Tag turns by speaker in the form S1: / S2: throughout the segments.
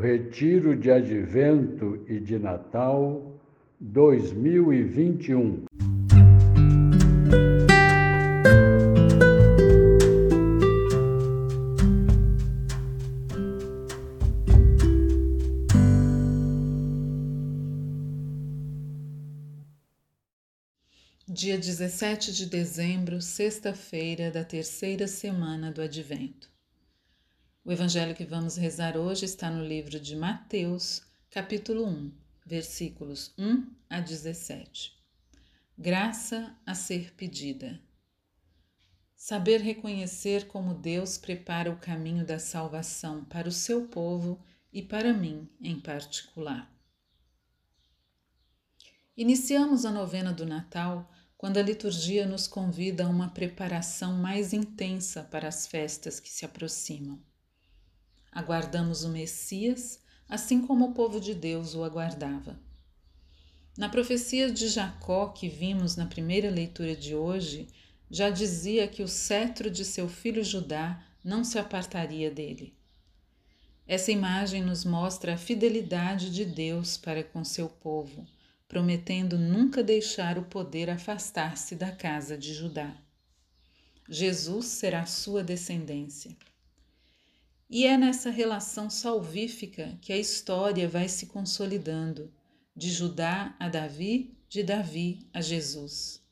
S1: Retiro de Advento e de Natal 2021.
S2: Dia 17 de dezembro, sexta-feira da terceira semana do Advento. O evangelho que vamos rezar hoje está no livro de Mateus, capítulo 1, versículos 1 a 17. Graça a ser pedida. Saber reconhecer como Deus prepara o caminho da salvação para o seu povo e para mim em particular. Iniciamos a novena do Natal quando a liturgia nos convida a uma preparação mais intensa para as festas que se aproximam. Aguardamos o Messias, assim como o povo de Deus o aguardava. Na profecia de Jacó que vimos na primeira leitura de hoje, já dizia que o cetro de seu filho Judá não se apartaria dele. Essa imagem nos mostra a fidelidade de Deus para com seu povo, prometendo nunca deixar o poder afastar-se da casa de Judá. Jesus será sua descendência. E é nessa relação salvífica que a história vai se consolidando, de Judá a Davi, de Davi a Jesus.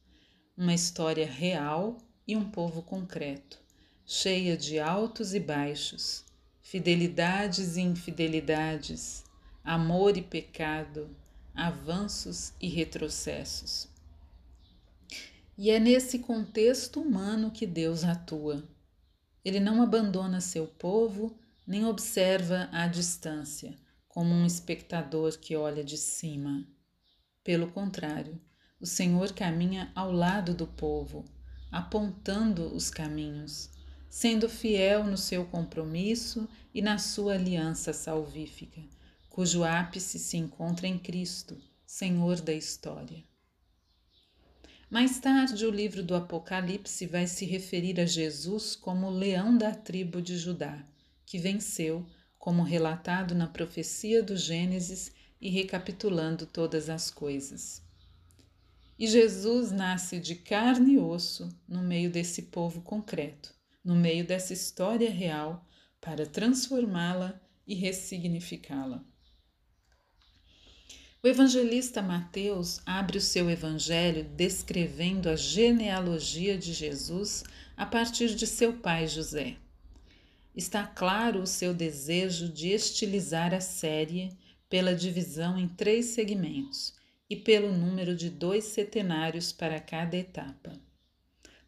S2: Uma história real e um povo concreto, cheia de altos e baixos, fidelidades e infidelidades, amor e pecado, avanços e retrocessos. E é nesse contexto humano que Deus atua ele não abandona seu povo, nem observa à distância, como um espectador que olha de cima. Pelo contrário, o Senhor caminha ao lado do povo, apontando os caminhos, sendo fiel no seu compromisso e na sua aliança salvífica, cujo ápice se encontra em Cristo, Senhor da história. Mais tarde, o livro do Apocalipse vai se referir a Jesus como o leão da tribo de Judá, que venceu, como relatado na profecia do Gênesis e recapitulando todas as coisas. E Jesus nasce de carne e osso no meio desse povo concreto, no meio dessa história real, para transformá-la e ressignificá-la. O evangelista Mateus abre o seu evangelho descrevendo a genealogia de Jesus a partir de seu pai José. Está claro o seu desejo de estilizar a série pela divisão em três segmentos e pelo número de dois setenários para cada etapa.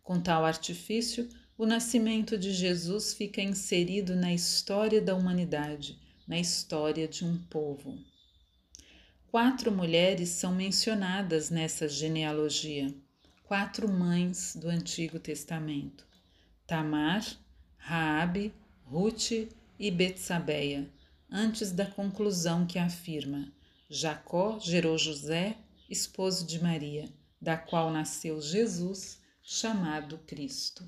S2: Com tal artifício, o nascimento de Jesus fica inserido na história da humanidade, na história de um povo. Quatro mulheres são mencionadas nessa genealogia, quatro mães do Antigo Testamento: Tamar, Raabe, Ruth e Betsabeia, antes da conclusão que afirma: Jacó gerou José, esposo de Maria, da qual nasceu Jesus, chamado Cristo.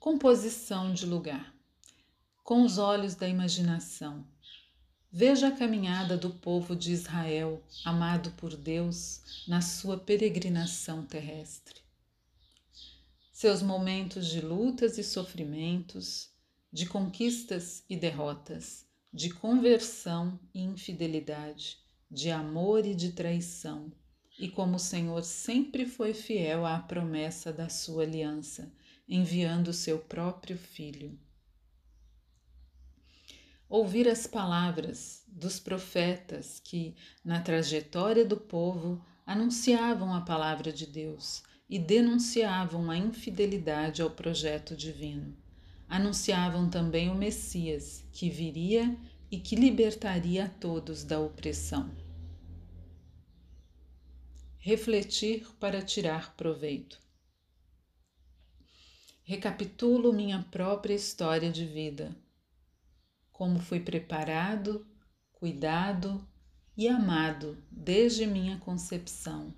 S2: Composição de lugar. Com os olhos da imaginação, Veja a caminhada do povo de Israel, amado por Deus, na sua peregrinação terrestre. Seus momentos de lutas e sofrimentos, de conquistas e derrotas, de conversão e infidelidade, de amor e de traição, e como o Senhor sempre foi fiel à promessa da sua aliança, enviando o seu próprio Filho ouvir as palavras dos profetas que, na trajetória do povo, anunciavam a palavra de Deus e denunciavam a infidelidade ao projeto divino. Anunciavam também o Messias, que viria e que libertaria a todos da opressão. Refletir para tirar proveito. Recapitulo minha própria história de vida como fui preparado, cuidado e amado desde minha concepção,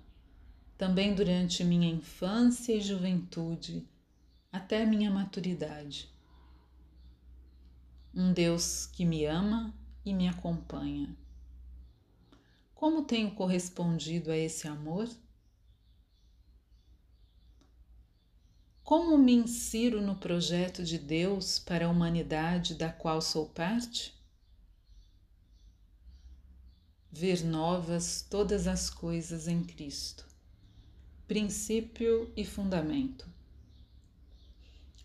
S2: também durante minha infância e juventude, até minha maturidade. um Deus que me ama e me acompanha. Como tenho correspondido a esse amor? Como me insiro no projeto de Deus para a humanidade da qual sou parte? Ver novas todas as coisas em Cristo. Princípio e fundamento.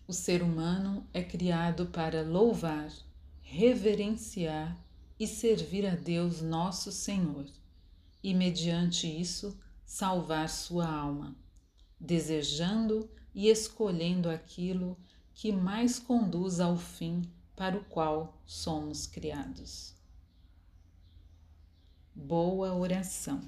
S2: O ser humano é criado para louvar, reverenciar e servir a Deus nosso Senhor, e mediante isso salvar sua alma, desejando e escolhendo aquilo que mais conduz ao fim para o qual somos criados. Boa oração.